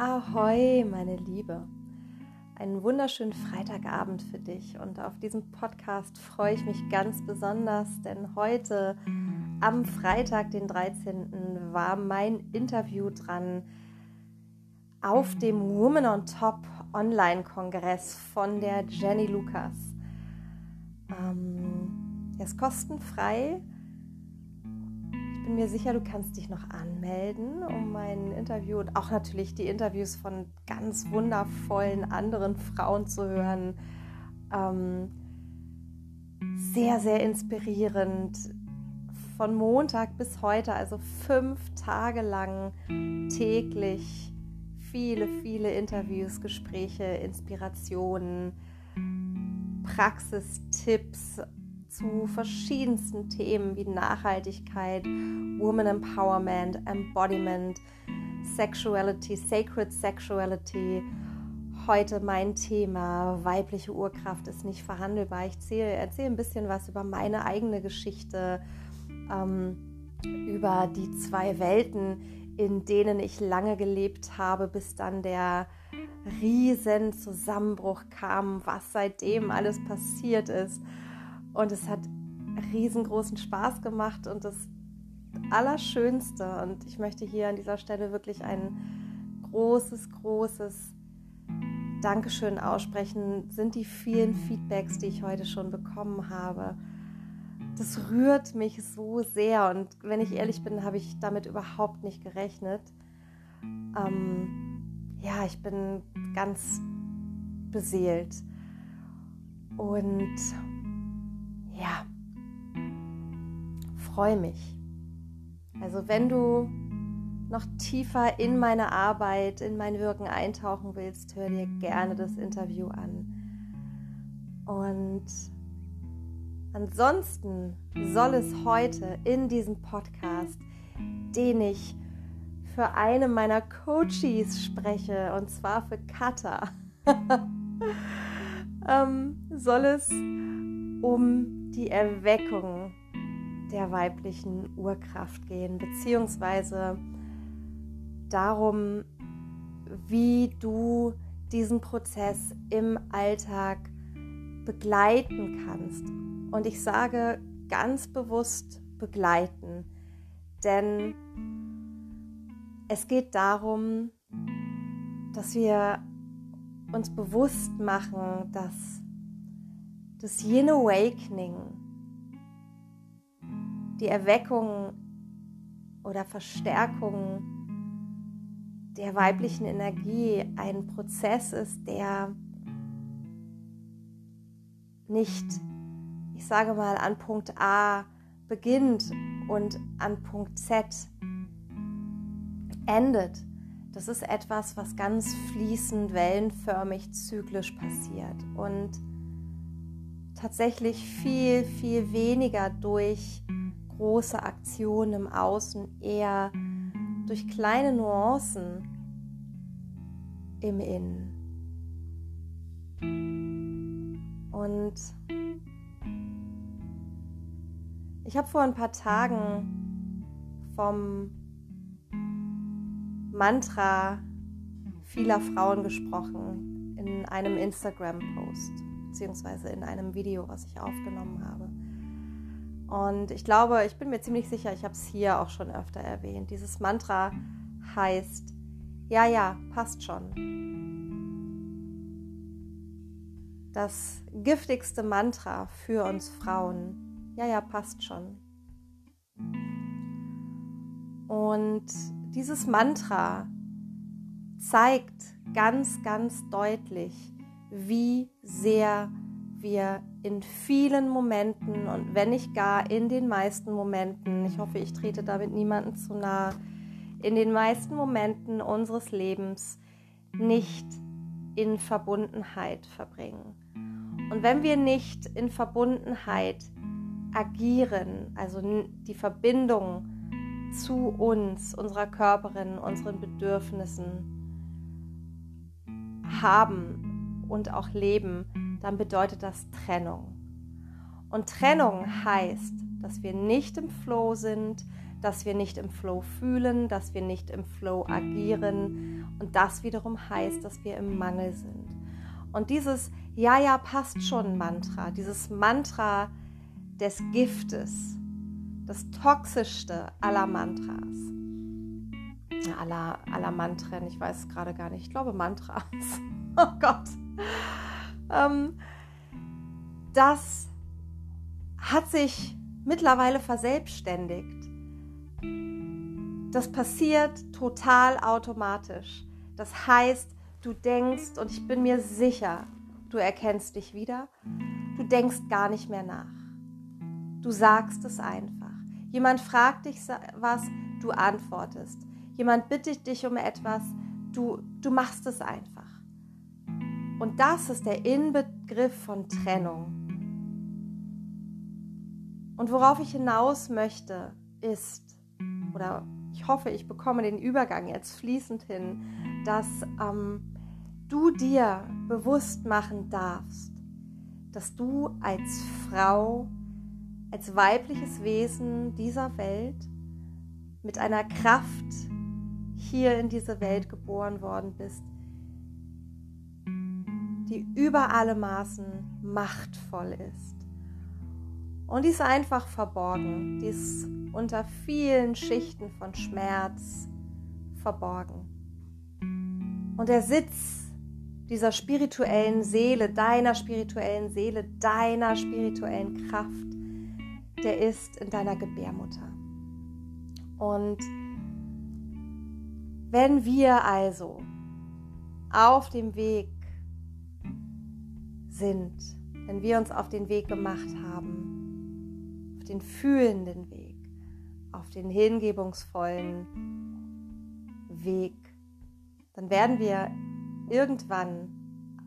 Ahoi, meine Liebe. Einen wunderschönen Freitagabend für dich und auf diesem Podcast freue ich mich ganz besonders, denn heute am Freitag, den 13. war mein Interview dran auf dem Woman on Top Online-Kongress von der Jenny Lucas. Ähm, er ist kostenfrei bin mir sicher, du kannst dich noch anmelden, um mein Interview und auch natürlich die Interviews von ganz wundervollen anderen Frauen zu hören. Ähm, sehr, sehr inspirierend. Von Montag bis heute, also fünf Tage lang täglich viele, viele Interviews, Gespräche, Inspirationen, Praxistipps zu verschiedensten Themen wie Nachhaltigkeit, Woman Empowerment, Embodiment, Sexuality, Sacred Sexuality. Heute mein Thema, weibliche Urkraft ist nicht verhandelbar. Ich erzähle, erzähle ein bisschen was über meine eigene Geschichte, ähm, über die zwei Welten, in denen ich lange gelebt habe, bis dann der riesen Zusammenbruch kam, was seitdem alles passiert ist. Und es hat riesengroßen Spaß gemacht und das Allerschönste. Und ich möchte hier an dieser Stelle wirklich ein großes, großes Dankeschön aussprechen, sind die vielen Feedbacks, die ich heute schon bekommen habe. Das rührt mich so sehr und wenn ich ehrlich bin, habe ich damit überhaupt nicht gerechnet. Ähm, ja, ich bin ganz beseelt. Und ja, freue mich. Also wenn du noch tiefer in meine Arbeit, in mein Wirken eintauchen willst, hör dir gerne das Interview an. Und ansonsten soll es heute in diesem Podcast, den ich für eine meiner Coaches spreche, und zwar für Kata, ähm, soll es um die Erweckung der weiblichen Urkraft gehen, beziehungsweise darum, wie du diesen Prozess im Alltag begleiten kannst. Und ich sage ganz bewusst begleiten, denn es geht darum, dass wir uns bewusst machen, dass das Yin Awakening, die Erweckung oder Verstärkung der weiblichen Energie ein Prozess ist, der nicht, ich sage mal, an Punkt A beginnt und an Punkt Z endet. Das ist etwas, was ganz fließend, wellenförmig, zyklisch passiert. Und tatsächlich viel, viel weniger durch große Aktionen im Außen, eher durch kleine Nuancen im Innen. Und ich habe vor ein paar Tagen vom Mantra vieler Frauen gesprochen in einem Instagram-Post beziehungsweise in einem Video, was ich aufgenommen habe. Und ich glaube, ich bin mir ziemlich sicher, ich habe es hier auch schon öfter erwähnt. Dieses Mantra heißt, ja, ja, passt schon. Das giftigste Mantra für uns Frauen, ja, ja, passt schon. Und dieses Mantra zeigt ganz, ganz deutlich, wie sehr wir in vielen Momenten und wenn nicht gar in den meisten Momenten, ich hoffe, ich trete damit niemanden zu nahe, in den meisten Momenten unseres Lebens nicht in Verbundenheit verbringen. Und wenn wir nicht in Verbundenheit agieren, also die Verbindung zu uns, unserer Körperin, unseren Bedürfnissen haben, und auch leben, dann bedeutet das Trennung. Und Trennung heißt, dass wir nicht im Flow sind, dass wir nicht im Flow fühlen, dass wir nicht im Flow agieren. Und das wiederum heißt, dass wir im Mangel sind. Und dieses Ja, ja, passt schon Mantra, dieses Mantra des Giftes, das toxischste aller Mantras, aller, aller Mantren, ich weiß es gerade gar nicht, ich glaube Mantras, oh Gott, ähm, das hat sich mittlerweile verselbstständigt. Das passiert total automatisch. Das heißt, du denkst, und ich bin mir sicher, du erkennst dich wieder, du denkst gar nicht mehr nach. Du sagst es einfach. Jemand fragt dich was, du antwortest. Jemand bittet dich um etwas, du, du machst es einfach. Und das ist der Inbegriff von Trennung. Und worauf ich hinaus möchte, ist, oder ich hoffe, ich bekomme den Übergang jetzt fließend hin, dass ähm, du dir bewusst machen darfst, dass du als Frau, als weibliches Wesen dieser Welt mit einer Kraft hier in diese Welt geboren worden bist, die über alle Maßen machtvoll ist. Und die ist einfach verborgen. Die ist unter vielen Schichten von Schmerz verborgen. Und der Sitz dieser spirituellen Seele, deiner spirituellen Seele, deiner spirituellen Kraft, der ist in deiner Gebärmutter. Und wenn wir also auf dem Weg sind, wenn wir uns auf den Weg gemacht haben, den fühlenden Weg, auf den hingebungsvollen Weg, dann werden wir irgendwann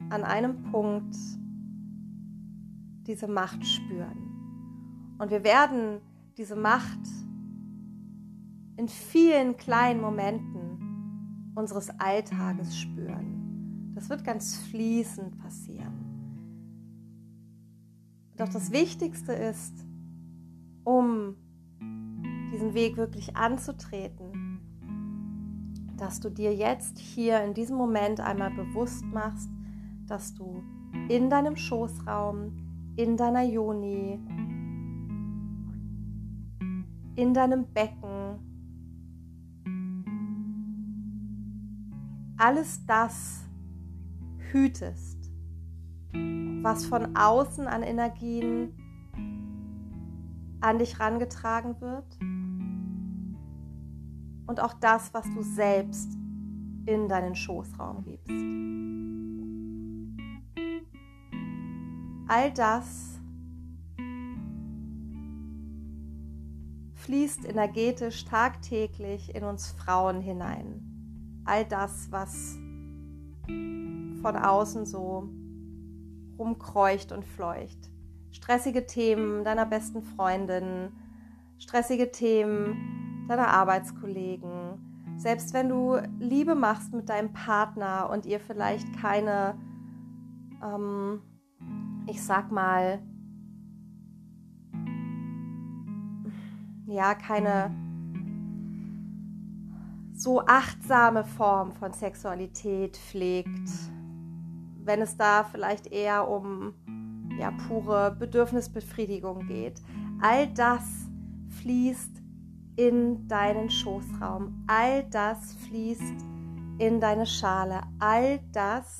an einem Punkt diese Macht spüren. Und wir werden diese Macht in vielen kleinen Momenten unseres Alltages spüren. Das wird ganz fließend passieren. Doch das Wichtigste ist, um diesen Weg wirklich anzutreten, dass du dir jetzt hier in diesem Moment einmal bewusst machst, dass du in deinem Schoßraum, in deiner Joni, in deinem Becken alles das hütest, was von außen an Energien an dich rangetragen wird und auch das, was du selbst in deinen Schoßraum gibst. All das fließt energetisch tagtäglich in uns Frauen hinein. All das, was von außen so rumkreucht und fleucht stressige Themen deiner besten Freundin, stressige Themen deiner Arbeitskollegen. Selbst wenn du Liebe machst mit deinem Partner und ihr vielleicht keine, ähm, ich sag mal, ja, keine so achtsame Form von Sexualität pflegt, wenn es da vielleicht eher um ja, pure Bedürfnisbefriedigung geht. All das fließt in deinen Schoßraum. All das fließt in deine Schale. All das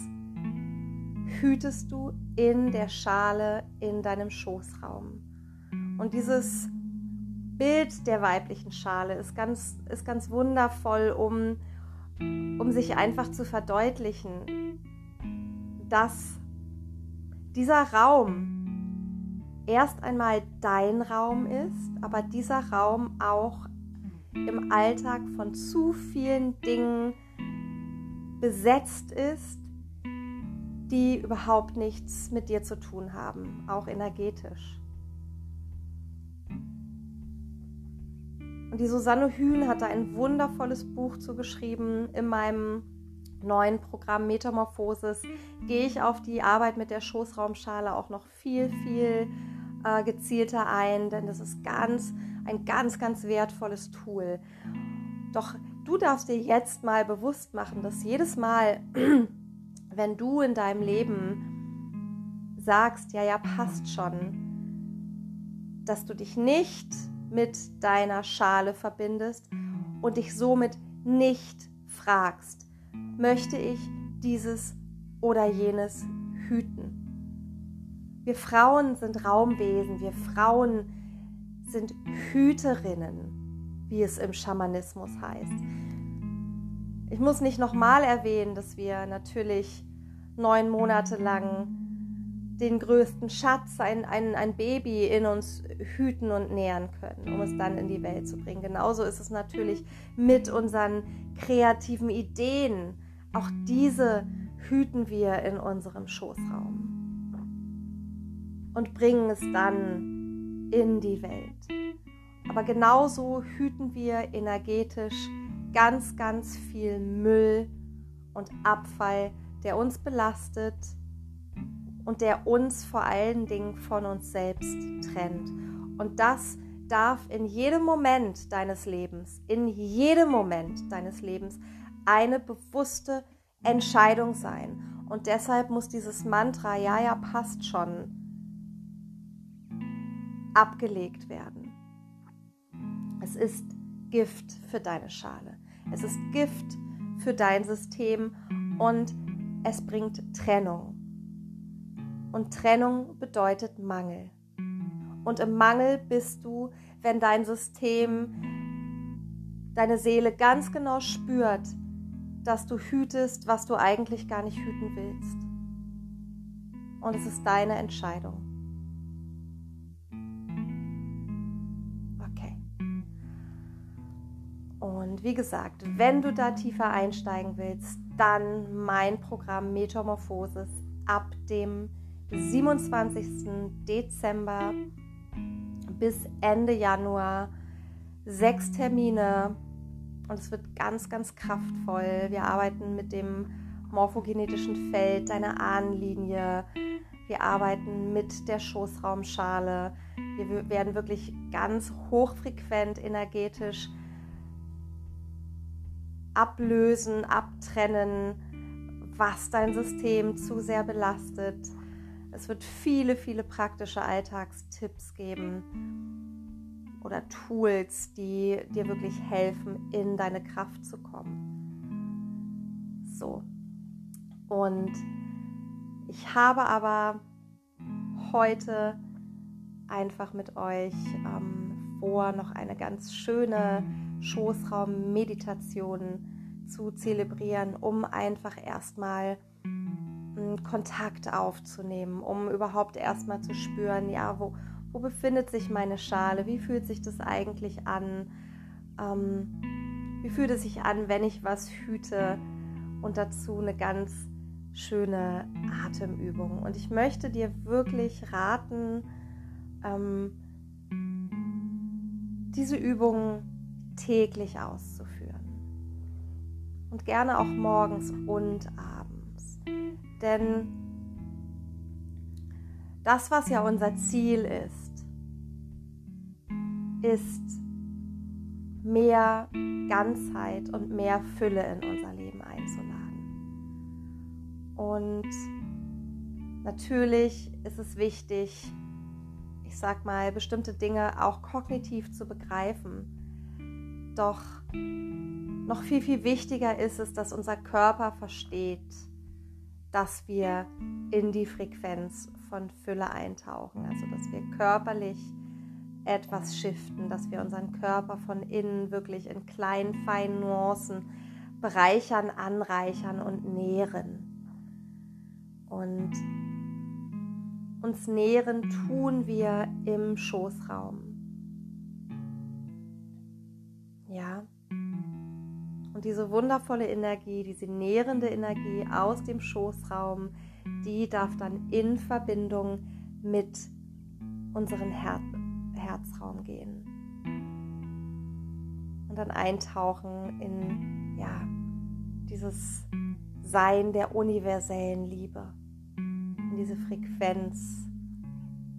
hütest du in der Schale in deinem Schoßraum. Und dieses Bild der weiblichen Schale ist ganz, ist ganz wundervoll, um, um sich einfach zu verdeutlichen, dass dieser Raum erst einmal dein Raum ist, aber dieser Raum auch im Alltag von zu vielen Dingen besetzt ist, die überhaupt nichts mit dir zu tun haben, auch energetisch. Und die Susanne Hühn hat da ein wundervolles Buch zugeschrieben in meinem neuen Programm Metamorphosis gehe ich auf die Arbeit mit der Schoßraumschale auch noch viel, viel äh, gezielter ein, denn das ist ganz ein ganz, ganz wertvolles Tool. Doch du darfst dir jetzt mal bewusst machen, dass jedes Mal, wenn du in deinem Leben sagst, ja, ja, passt schon, dass du dich nicht mit deiner Schale verbindest und dich somit nicht fragst, möchte ich dieses oder jenes hüten. Wir Frauen sind Raumwesen, wir Frauen sind Hüterinnen, wie es im Schamanismus heißt. Ich muss nicht nochmal erwähnen, dass wir natürlich neun Monate lang den größten Schatz, ein, ein, ein Baby in uns hüten und nähren können, um es dann in die Welt zu bringen. Genauso ist es natürlich mit unseren kreativen Ideen. Auch diese hüten wir in unserem Schoßraum und bringen es dann in die Welt. Aber genauso hüten wir energetisch ganz, ganz viel Müll und Abfall, der uns belastet und der uns vor allen Dingen von uns selbst trennt. Und das darf in jedem Moment deines Lebens, in jedem Moment deines Lebens eine bewusste Entscheidung sein. Und deshalb muss dieses Mantra, ja, ja, passt schon, abgelegt werden. Es ist Gift für deine Schale. Es ist Gift für dein System und es bringt Trennung. Und Trennung bedeutet Mangel. Und im Mangel bist du, wenn dein System, deine Seele ganz genau spürt, dass du hütest, was du eigentlich gar nicht hüten willst. Und es ist deine Entscheidung. Okay. Und wie gesagt, wenn du da tiefer einsteigen willst, dann mein Programm Metamorphosis ab dem 27. Dezember bis Ende Januar. Sechs Termine und es wird ganz, ganz kraftvoll. Wir arbeiten mit dem morphogenetischen Feld, deiner Ahnenlinie. Wir arbeiten mit der Schoßraumschale. Wir werden wirklich ganz hochfrequent energetisch ablösen, abtrennen, was dein System zu sehr belastet. Es wird viele, viele praktische Alltagstipps geben oder Tools, die dir wirklich helfen, in deine Kraft zu kommen. So. Und ich habe aber heute einfach mit euch ähm, vor, noch eine ganz schöne Schoßraum-Meditation zu zelebrieren, um einfach erstmal hm, Kontakt aufzunehmen, um überhaupt erstmal zu spüren, ja, wo, wo befindet sich meine Schale, wie fühlt sich das eigentlich an, ähm, wie fühlt es sich an, wenn ich was hüte und dazu eine ganz schöne Atemübung. Und ich möchte dir wirklich raten, ähm, diese Übung täglich auszuführen. Und gerne auch morgens und abends. Denn das, was ja unser Ziel ist, ist mehr Ganzheit und mehr Fülle in unser Leben einzuladen. Und natürlich ist es wichtig, ich sag mal, bestimmte Dinge auch kognitiv zu begreifen. Doch noch viel, viel wichtiger ist es, dass unser Körper versteht, dass wir in die Frequenz von Fülle eintauchen. Also, dass wir körperlich etwas shiften, dass wir unseren Körper von innen wirklich in kleinen, feinen Nuancen bereichern, anreichern und nähren. Und uns nähren tun wir im Schoßraum. Ja. Und diese wundervolle Energie, diese nährende Energie aus dem Schoßraum, die darf dann in Verbindung mit unseren Herzen Herzraum gehen. Und dann eintauchen in ja, dieses Sein der universellen Liebe, in diese Frequenz,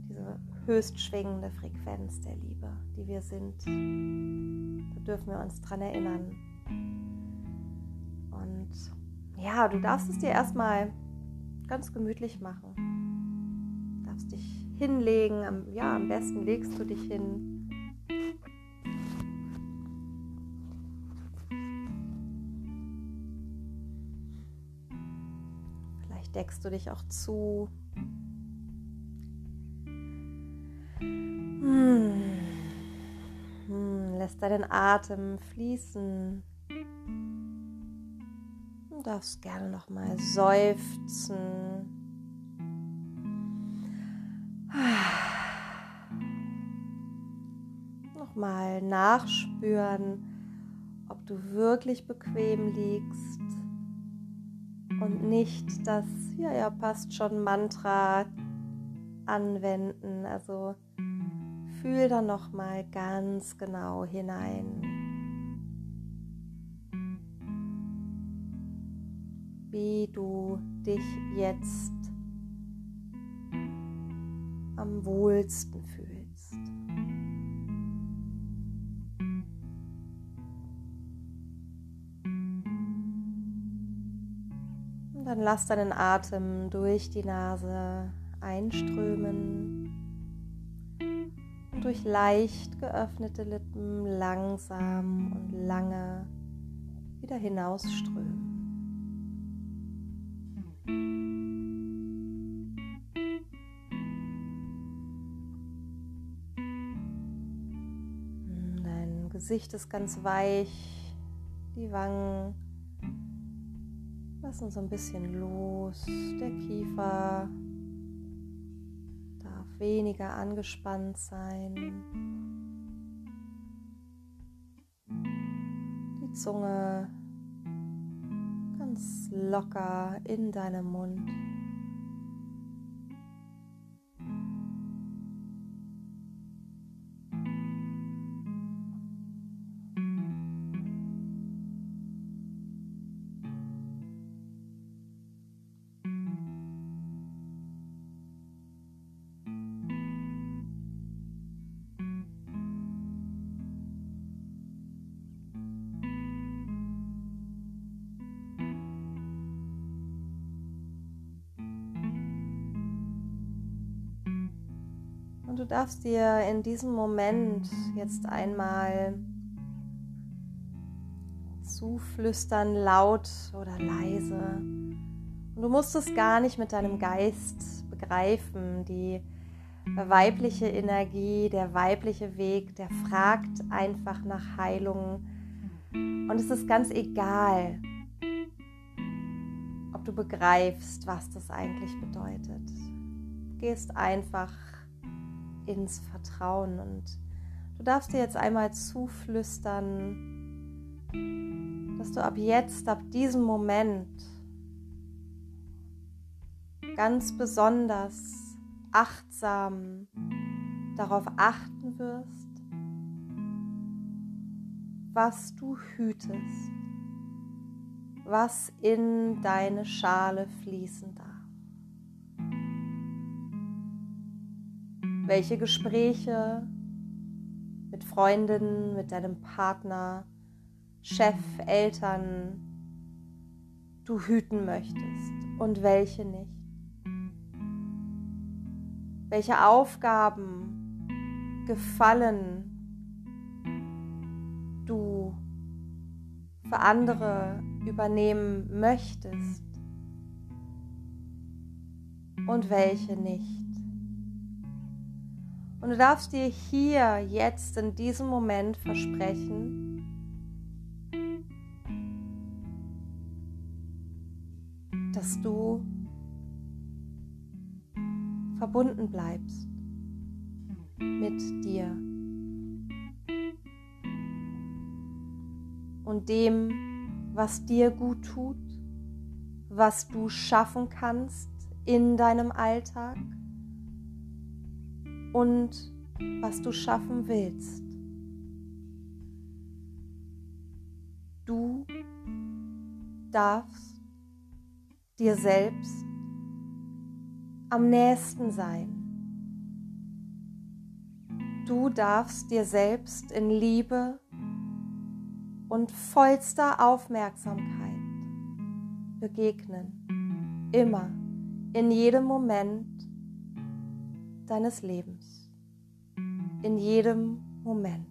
diese höchst schwingende Frequenz der Liebe. die wir sind. Da dürfen wir uns dran erinnern. Und ja, du darfst es dir erstmal ganz gemütlich machen. Du darfst dich hinlegen. Ja, am besten legst du dich hin. Vielleicht deckst du dich auch zu. Hm. Hm, lässt deinen Atem fließen. Du darfst gerne noch mal seufzen. Nochmal nachspüren, ob du wirklich bequem liegst und nicht das, ja, ja, passt schon Mantra anwenden. Also fühl da noch mal ganz genau hinein. Wie du dich jetzt am wohlsten fühlst. Lass deinen Atem durch die Nase einströmen und durch leicht geöffnete Lippen langsam und lange wieder hinausströmen. Dein Gesicht ist ganz weich, die Wangen lassen so ein bisschen los, der Kiefer weniger angespannt sein. Die Zunge ganz locker in deinem Mund. Und du darfst dir in diesem Moment jetzt einmal zuflüstern, laut oder leise. Und du musst es gar nicht mit deinem Geist begreifen. Die weibliche Energie, der weibliche Weg, der fragt einfach nach Heilung. Und es ist ganz egal, ob du begreifst, was das eigentlich bedeutet. Du gehst einfach ins Vertrauen. Und du darfst dir jetzt einmal zuflüstern, dass du ab jetzt, ab diesem Moment ganz besonders achtsam darauf achten wirst, was du hütest, was in deine Schale fließen darf. Welche Gespräche mit Freundinnen, mit deinem Partner, Chef, Eltern du hüten möchtest und welche nicht. Welche Aufgaben, Gefallen du für andere übernehmen möchtest und welche nicht. Und du darfst dir hier, jetzt, in diesem Moment versprechen, dass du verbunden bleibst mit dir und dem, was dir gut tut, was du schaffen kannst in deinem Alltag und was du schaffen willst. Du darfst dir selbst am nächsten sein. Du darfst dir selbst in Liebe und vollster Aufmerksamkeit begegnen. Immer, in jedem Moment deines Lebens. In jedem Moment.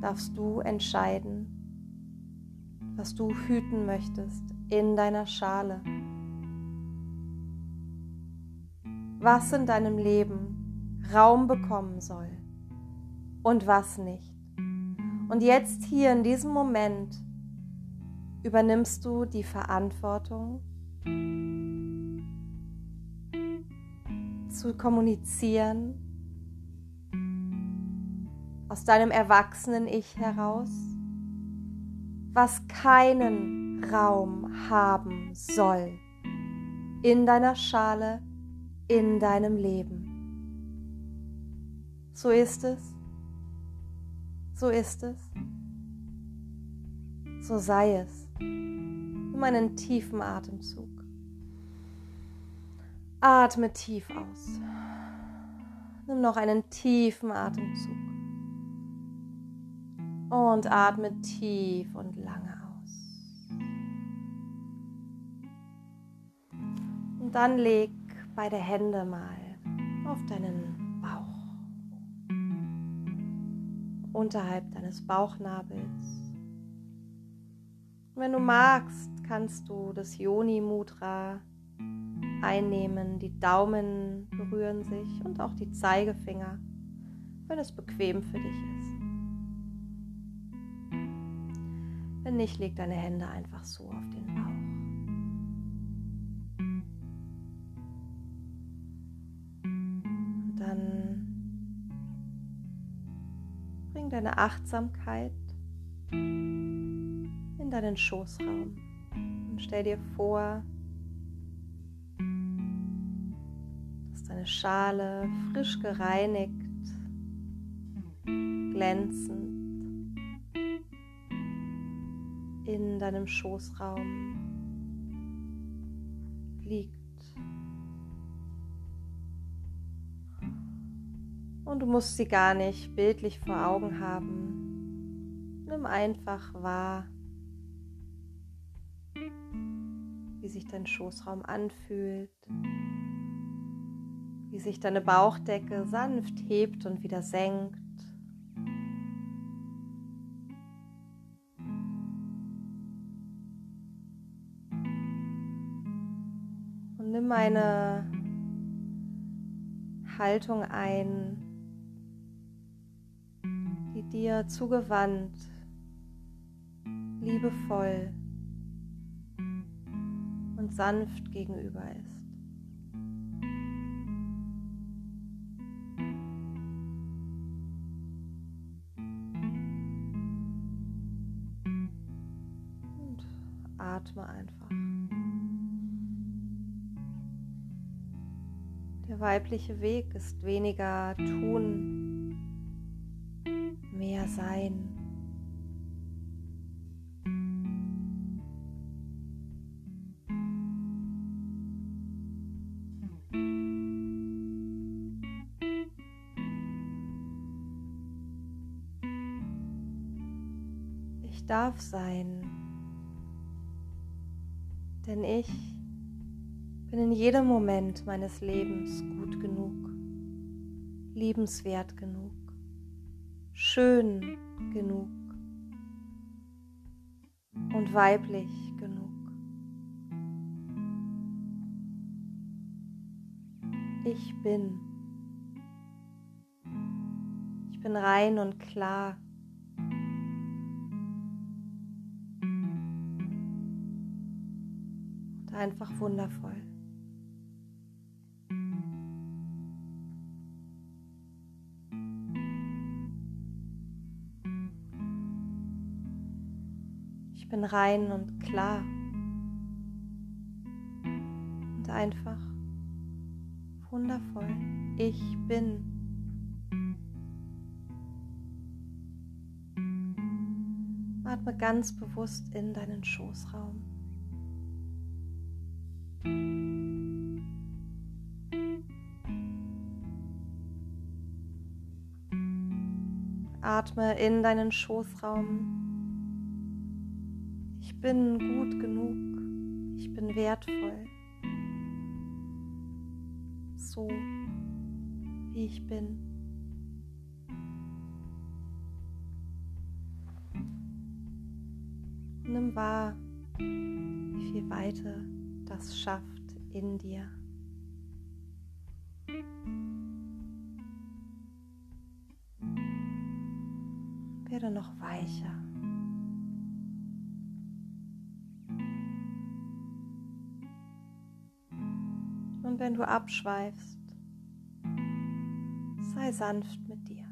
Darfst du entscheiden, was du hüten möchtest in deiner Schale. Was in deinem Leben Raum bekommen soll und was nicht. Und jetzt hier in diesem Moment übernimmst du die Verantwortung zu kommunizieren aus deinem erwachsenen Ich heraus, was keinen Raum haben soll in deiner Schale, in deinem Leben. So ist es. So ist es. So sei es. Nimm einen tiefen Atemzug. Atme tief aus. Nimm noch einen tiefen Atemzug. Und atme tief und lange aus. Und dann leg beide Hände mal auf deinen Bauch. Unterhalb deines Bauchnabels. wenn du magst, kannst du das Yoni Mudra einnehmen, die Daumen berühren sich und auch die Zeigefinger, wenn es bequem für dich ist. Wenn nicht, leg deine Hände einfach so auf den Bauch. Und dann bring deine Achtsamkeit in deinen Schoßraum und stell dir vor, deine Schale frisch gereinigt, glänzend in deinem Schoßraum liegt. Und du musst sie gar nicht bildlich vor Augen haben. Nimm einfach wahr, wie sich dein Schoßraum anfühlt wie sich deine Bauchdecke sanft hebt und wieder senkt. Und nimm eine Haltung ein, die dir zugewandt, liebevoll und sanft gegenüber ist. Atme einfach. Der weibliche Weg ist weniger tun, mehr sein. Ich darf sein. Jedem Moment meines Lebens gut genug, liebenswert genug, schön genug und weiblich genug. Ich bin. Ich bin rein und klar. einfach wundervoll. Bin rein und klar und einfach wundervoll. Ich bin. Atme ganz bewusst in deinen Schoßraum. Atme in deinen Schoßraum ich bin gut genug. Ich bin wertvoll. So wie ich bin. Nimm wahr, wie viel Weite das schafft in dir. Werde noch weicher. Wenn du abschweifst, sei sanft mit dir.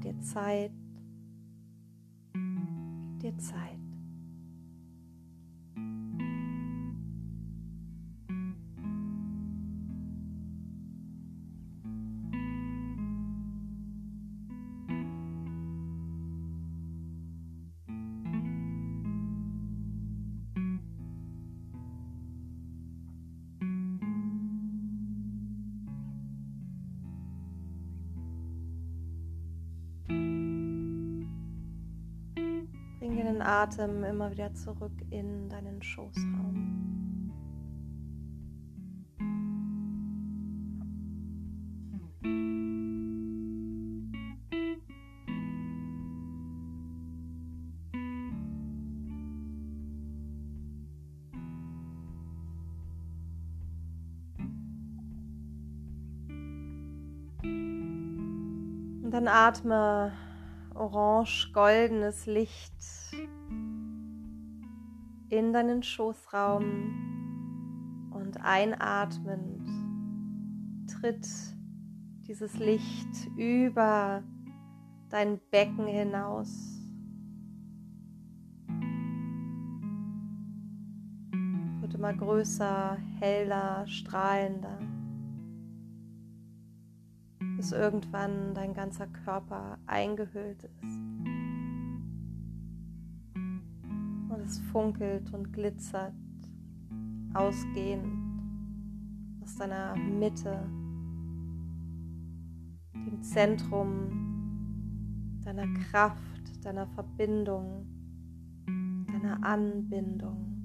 Gib dir Zeit dir Zeit. Atem immer wieder zurück in deinen Schoßraum. Und dann atme orange-goldenes Licht in deinen Schoßraum und einatmend tritt dieses Licht über dein Becken hinaus. Wird immer größer, heller, strahlender, bis irgendwann dein ganzer Körper eingehüllt ist. Funkelt und glitzert, ausgehend aus deiner Mitte, dem Zentrum deiner Kraft, deiner Verbindung, deiner Anbindung.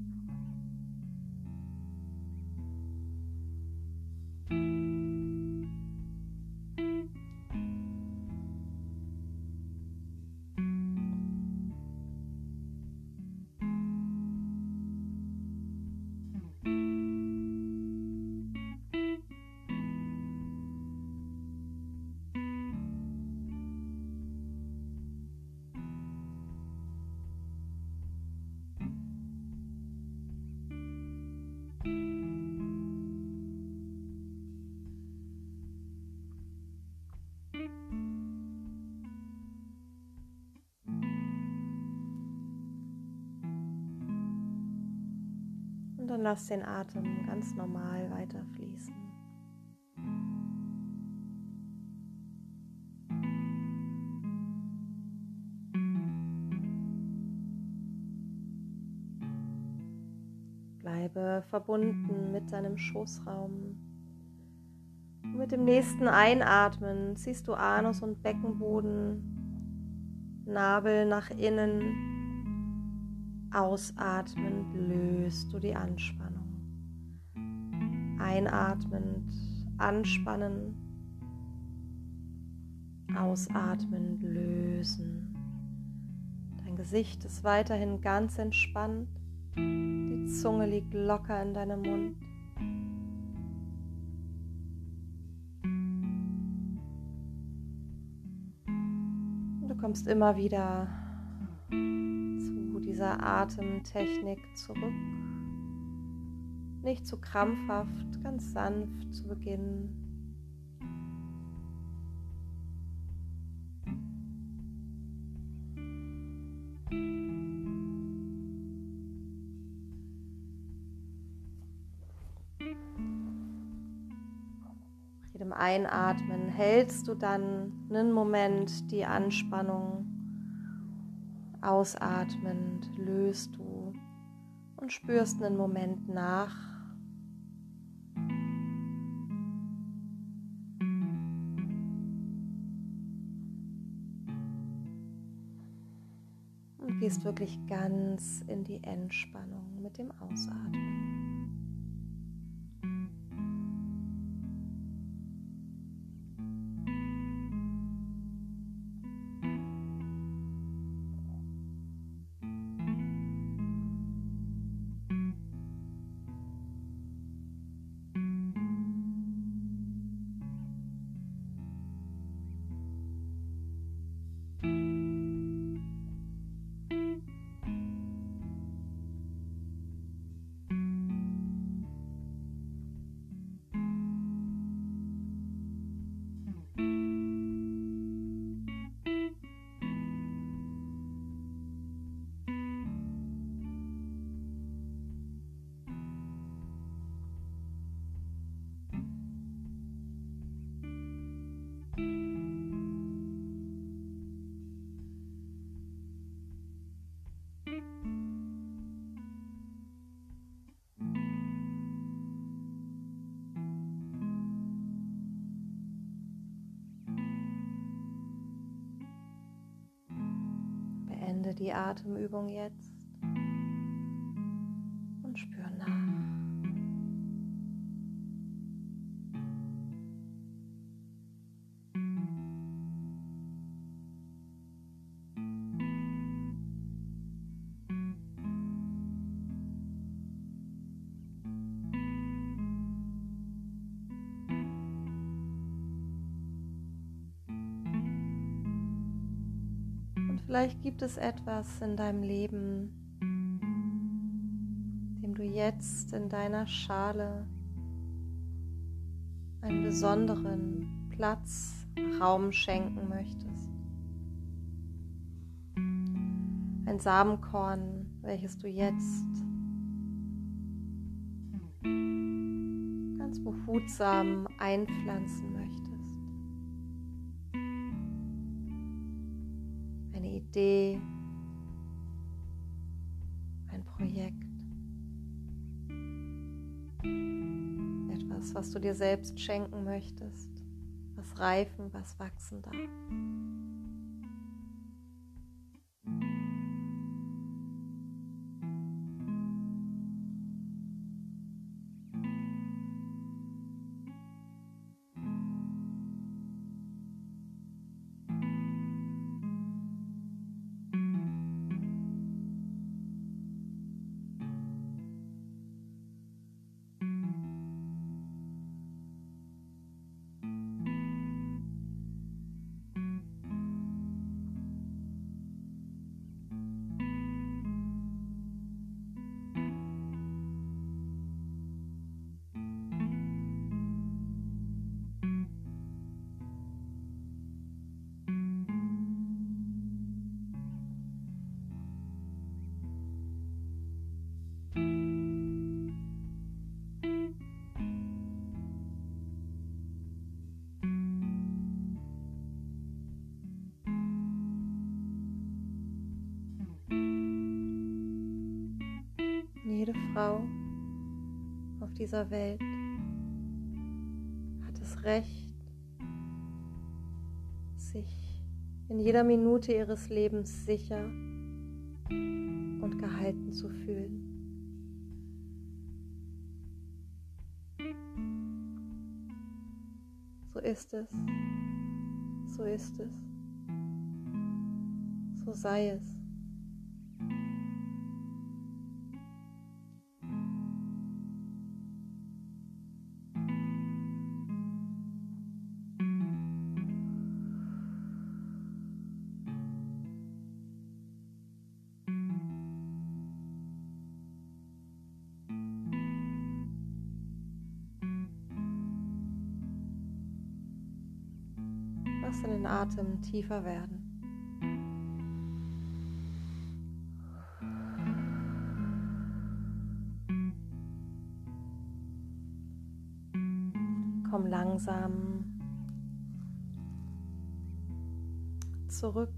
Lass den Atem ganz normal weiter fließen. Bleibe verbunden mit deinem Schoßraum. Und mit dem nächsten Einatmen ziehst du Anus und Beckenboden, Nabel nach innen Ausatmend löst du die Anspannung. Einatmend anspannen. Ausatmend lösen. Dein Gesicht ist weiterhin ganz entspannt. Die Zunge liegt locker in deinem Mund. Du kommst immer wieder dieser Atemtechnik zurück. Nicht zu krampfhaft, ganz sanft zu beginnen. jedem Einatmen hältst du dann einen Moment die Anspannung Ausatmend löst du und spürst einen Moment nach. Und gehst wirklich ganz in die Entspannung mit dem Ausatmen. Die Atemübung jetzt Vielleicht gibt es etwas in deinem Leben, dem du jetzt in deiner Schale einen besonderen Platz, Raum schenken möchtest. Ein Samenkorn, welches du jetzt ganz behutsam einpflanzen möchtest. Idee, ein Projekt, etwas, was du dir selbst schenken möchtest, was reifen, was wachsen darf. Dieser Welt hat das Recht, sich in jeder Minute ihres Lebens sicher und gehalten zu fühlen. So ist es, so ist es, so sei es. Lass den Atem tiefer werden. Komm langsam zurück.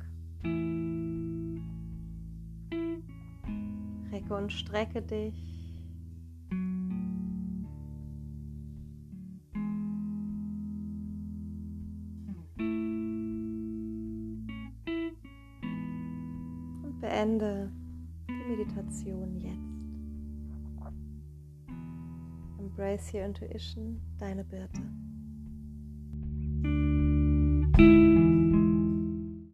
Recke und strecke dich. Your intuition, deine Birte.